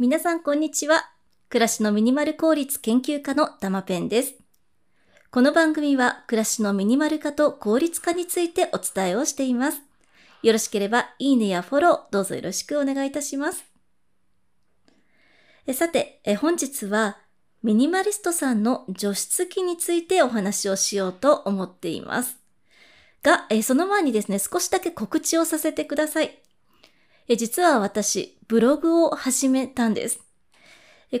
皆さんこんにちは。暮らしのミニマル効率研究家のたまペンです。この番組は暮らしのミニマル化と効率化についてお伝えをしています。よろしければいいねやフォローどうぞよろしくお願いいたします。えさてえ、本日はミニマリストさんの除湿機についてお話をしようと思っています。が、えその前にですね、少しだけ告知をさせてください。え実は私、ブログを始めたんです。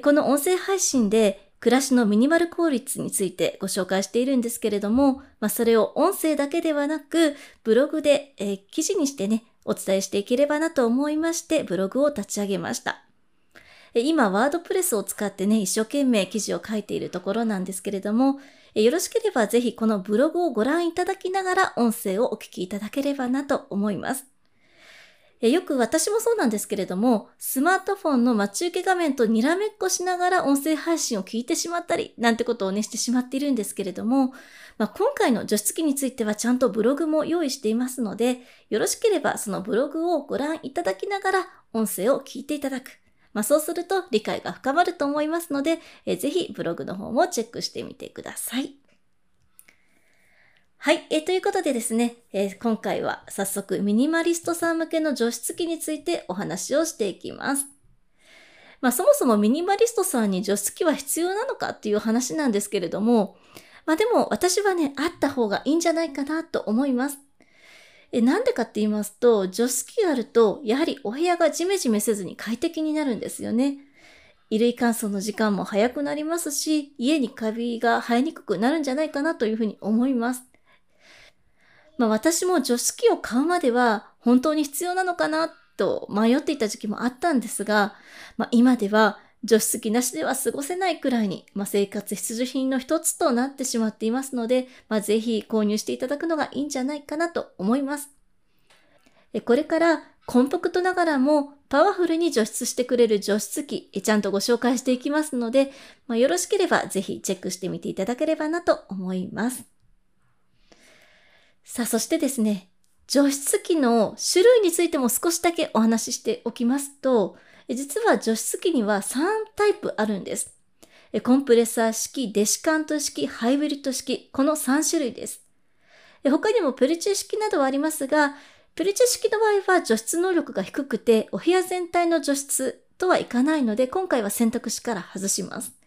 この音声配信で暮らしのミニマル効率についてご紹介しているんですけれども、まあ、それを音声だけではなく、ブログで、え記事にしてね、お伝えしていければなと思いまして、ブログを立ち上げました。今、ワードプレスを使ってね、一生懸命記事を書いているところなんですけれども、よろしければぜひこのブログをご覧いただきながら音声をお聞きいただければなと思います。よく私もそうなんですけれども、スマートフォンの待ち受け画面とにらめっこしながら音声配信を聞いてしまったり、なんてことをね、してしまっているんですけれども、まあ、今回の除湿機についてはちゃんとブログも用意していますので、よろしければそのブログをご覧いただきながら音声を聞いていただく。まあ、そうすると理解が深まると思いますので、えぜひブログの方もチェックしてみてください。はい。えということでですね、えー、今回は早速ミニマリストさん向けの除湿機についてお話をしていきます。まあそもそもミニマリストさんに除湿機は必要なのかっていう話なんですけれども、まあでも私はね、あった方がいいんじゃないかなと思います。えなんでかって言いますと、除湿機があると、やはりお部屋がジメジメせずに快適になるんですよね。衣類乾燥の時間も早くなりますし、家にカビが生えにくくなるんじゃないかなというふうに思います。まあ私も除湿機を買うまでは本当に必要なのかなと迷っていた時期もあったんですが、まあ今では除湿機なしでは過ごせないくらいに、まあ、生活必需品の一つとなってしまっていますので、まあ、ぜひ購入していただくのがいいんじゃないかなと思います。これからコンパクトながらもパワフルに除湿してくれる除湿機、ちゃんとご紹介していきますので、まあ、よろしければぜひチェックしてみていただければなと思います。さあ、そしてですね、除湿機の種類についても少しだけお話ししておきますと、実は除湿機には3タイプあるんです。コンプレッサー式、デシカント式、ハイブリッド式、この3種類です。他にもプルチェ式などはありますが、プルチェ式の場合は除湿能力が低くて、お部屋全体の除湿とはいかないので、今回は選択肢から外します。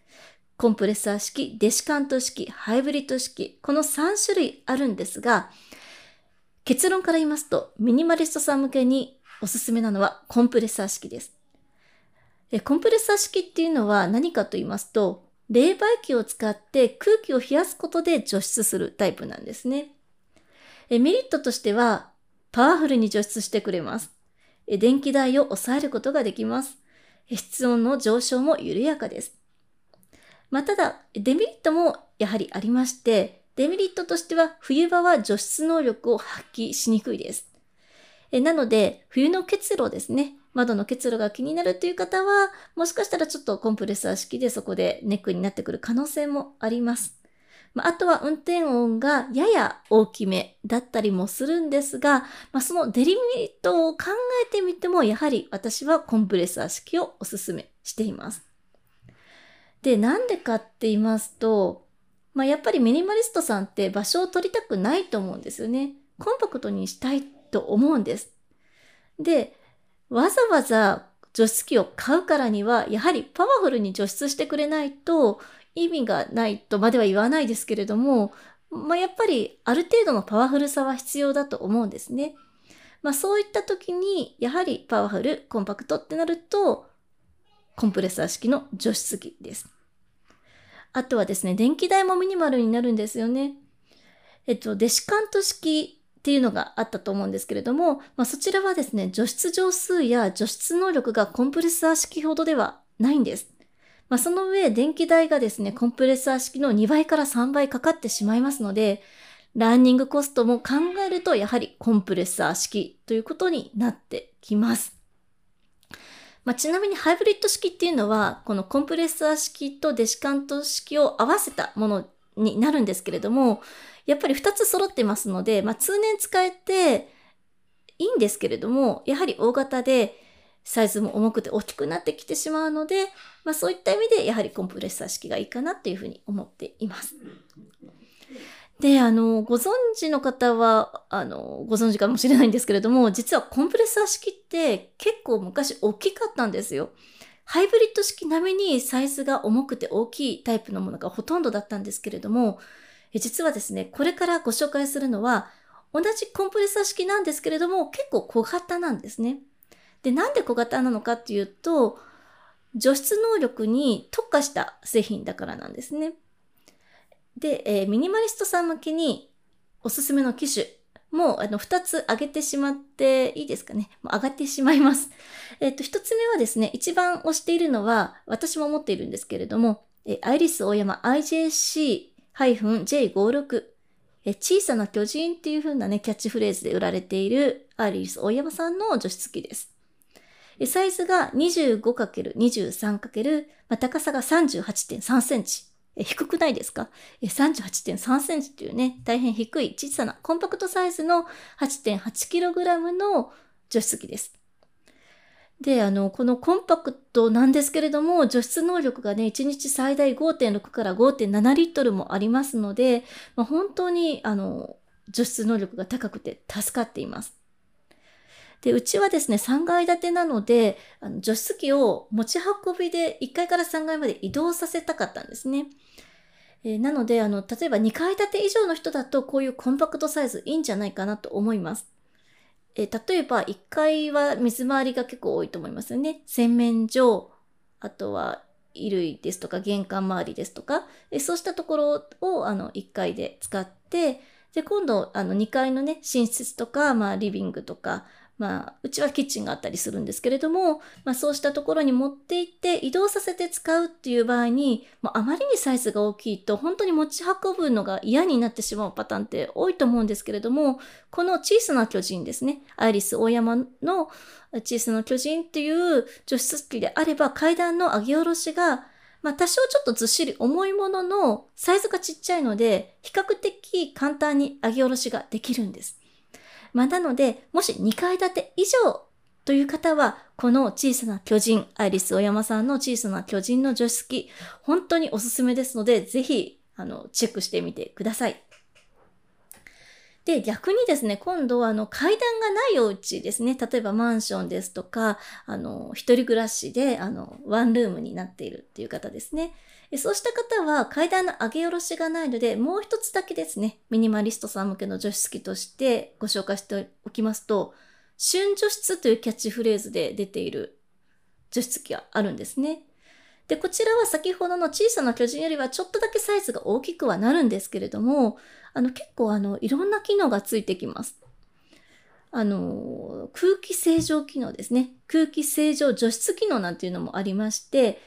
コンプレッサー式、デシカント式、ハイブリッド式、この3種類あるんですが、結論から言いますと、ミニマリストさん向けにおすすめなのはコンプレッサー式です。コンプレッサー式っていうのは何かと言いますと、冷媒機を使って空気を冷やすことで除湿するタイプなんですね。メリットとしては、パワフルに除湿してくれます。電気代を抑えることができます。室温の上昇も緩やかです。まあ、ただ、デメリットもやはりありまして、デメリットとしては冬場は除湿能力を発揮しにくいです。えなので、冬の結露ですね。窓の結露が気になるという方は、もしかしたらちょっとコンプレッサー式でそこでネックになってくる可能性もあります。まあ、あとは運転音がやや大きめだったりもするんですが、まあ、そのデリミットを考えてみても、やはり私はコンプレッサー式をお勧めしています。で、なんでかって言いますと、まあ、やっぱりミニマリストさんって場所を取りたくないと思うんですよね。コンパクトにしたいと思うんです。で、わざわざ除湿機を買うからには、やはりパワフルに除湿してくれないと意味がないとまでは言わないですけれども、まあ、やっぱりある程度のパワフルさは必要だと思うんですね。まあ、そういった時に、やはりパワフル、コンパクトってなると、コンプレッサー式の除湿機です。あとはですね、電気代もミニマルになるんですよね。えっと、デシカント式っていうのがあったと思うんですけれども、まあ、そちらはですね、除湿乗数や除湿能力がコンプレッサー式ほどではないんです。まあ、その上、電気代がですね、コンプレッサー式の2倍から3倍かかってしまいますので、ランニングコストも考えると、やはりコンプレッサー式ということになってきます。まあ、ちなみにハイブリッド式っていうのは、このコンプレッサー式とデシカント式を合わせたものになるんですけれども、やっぱり2つ揃ってますので、まあ、通年使えていいんですけれども、やはり大型で、サイズも重くて大きくなってきてしまうので、まあそういった意味でやはりコンプレッサー式がいいかなっていうふうに思っています。で、あの、ご存知の方は、あの、ご存知かもしれないんですけれども、実はコンプレッサー式って結構昔大きかったんですよ。ハイブリッド式並みにサイズが重くて大きいタイプのものがほとんどだったんですけれども、実はですね、これからご紹介するのは、同じコンプレッサー式なんですけれども、結構小型なんですね。で、なんで小型なのかっていうと、除湿能力に特化した製品だからなんですね。で、えー、ミニマリストさん向けにおすすめの機種もうあの2つ挙げてしまっていいですかね？もう上がってしまいます。えっ、ー、と、1つ目はですね、一番推しているのは私も持っているんですけれども、えー、アイリス大山 IJC-J56 え小さな巨人っていう風なね、キャッチフレーズで売られているアイリス大山さんの除湿機です。サイズが 25×23× まあ、高さが38.3センチ。低くないですか ?38.3 センチというね、大変低い小さなコンパクトサイズの 8.8kg の除湿機です。で、あの、このコンパクトなんですけれども、除湿能力がね、1日最大5.6から5.7リットルもありますので、まあ、本当に、あの、除湿能力が高くて助かっています。で、うちはですね、3階建てなので、あの除湿機を持ち運びで1階から3階まで移動させたかったんですね。えー、なので、あの、例えば2階建て以上の人だとこういうコンパクトサイズいいんじゃないかなと思います。えー、例えば1階は水回りが結構多いと思いますよね。洗面所、あとは衣類ですとか玄関周りですとか、えー、そうしたところをあの1階で使って、で、今度あの2階のね、寝室とか、まあリビングとか、まあ、うちはキッチンがあったりするんですけれども、まあ、そうしたところに持って行って移動させて使うっていう場合に、まあ、あまりにサイズが大きいと本当に持ち運ぶのが嫌になってしまうパターンって多いと思うんですけれども、この小さな巨人ですね、アイリス大山の小さな巨人っていう除湿機であれば階段の上げ下ろしがまあ多少ちょっとずっしり重いもののサイズがちっちゃいので比較的簡単に上げ下ろしができるんです。まあ、なので、もし2階建て以上という方は、この小さな巨人、アイリスオヤマさんの小さな巨人の除湿機、本当におすすめですので、ぜひ、あの、チェックしてみてください。で、逆にですね、今度はあの階段がないお家ですね。例えばマンションですとか、あの、一人暮らしで、あの、ワンルームになっているっていう方ですね。そうした方は階段の上げ下ろしがないので、もう一つだけですね、ミニマリストさん向けの除湿機としてご紹介しておきますと、旬除湿というキャッチフレーズで出ている除湿機があるんですね。で、こちらは先ほどの小さな巨人よりはちょっとだけサイズが大きくはなるんですけれども、あの結構あのいろんな機能がついてきます。あの、空気清浄機能ですね。空気清浄除湿機能なんていうのもありまして、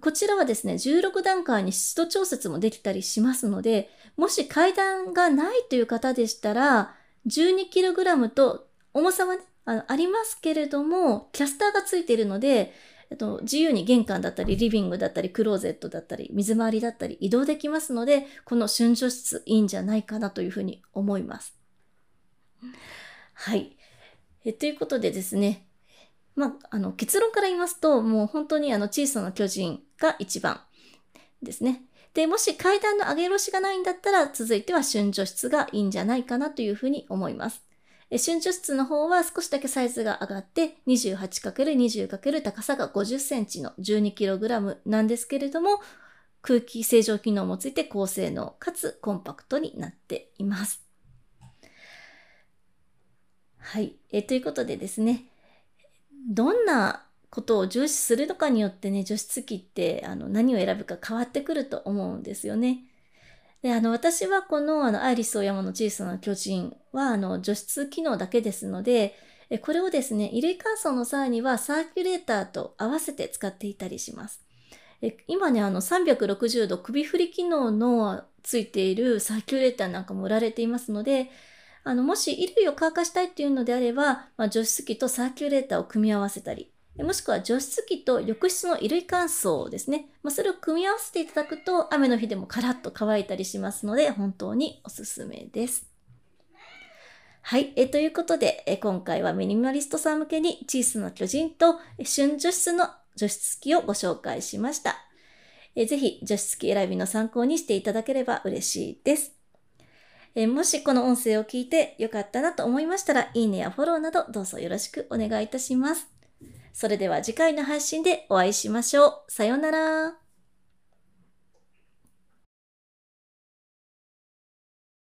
こちらはですね、16段階に湿度調節もできたりしますので、もし階段がないという方でしたら、12kg と重さはね、あありますけれども、キャスターがついているので、と、自由に玄関だったり、リビングだったり、クローゼットだったり、水回りだったり移動できますので、この春除室いいんじゃないかなというふうに思います。はい。えということでですね、まあ、あの、結論から言いますと、もう本当にあの、小さな巨人が一番ですね。で、もし階段の上げ下ろしがないんだったら、続いては春除室がいいんじゃないかなというふうに思います。春除室の方は少しだけサイズが上がって 28×20× 高さが50センチの 12kg なんですけれども、空気清浄機能もついて高性能かつコンパクトになっています。はい。えということでですね、どんなことを重視するのかによってね、除湿機ってあの何を選ぶか変わってくると思うんですよね。で、あの、私はこの、あの、アイリスオーヤマの小さな巨人は、あの、除湿機能だけですので、これをですね、衣類乾燥の際にはサーキュレーターと合わせて使っていたりします。今ね、あの、360度首振り機能のついているサーキュレーターなんかも売られていますので、あの、もし衣類を乾かしたいっていうのであれば、まあ、除湿機とサーキュレーターを組み合わせたり、もしくは除湿機と浴室の衣類乾燥ですね。まあ、それを組み合わせていただくと雨の日でもカラッと乾いたりしますので本当におすすめです。はい。えということで、え今回はミニマリストさん向けに小さな巨人と旬除湿の除湿機をご紹介しました。えぜひ除湿機選びの参考にしていただければ嬉しいです。えもしこの音声を聞いてよかったなと思いましたら、いいねやフォローなどどうぞよろしくお願いいたします。それでは次回の配信でお会いしましょう。さようなら。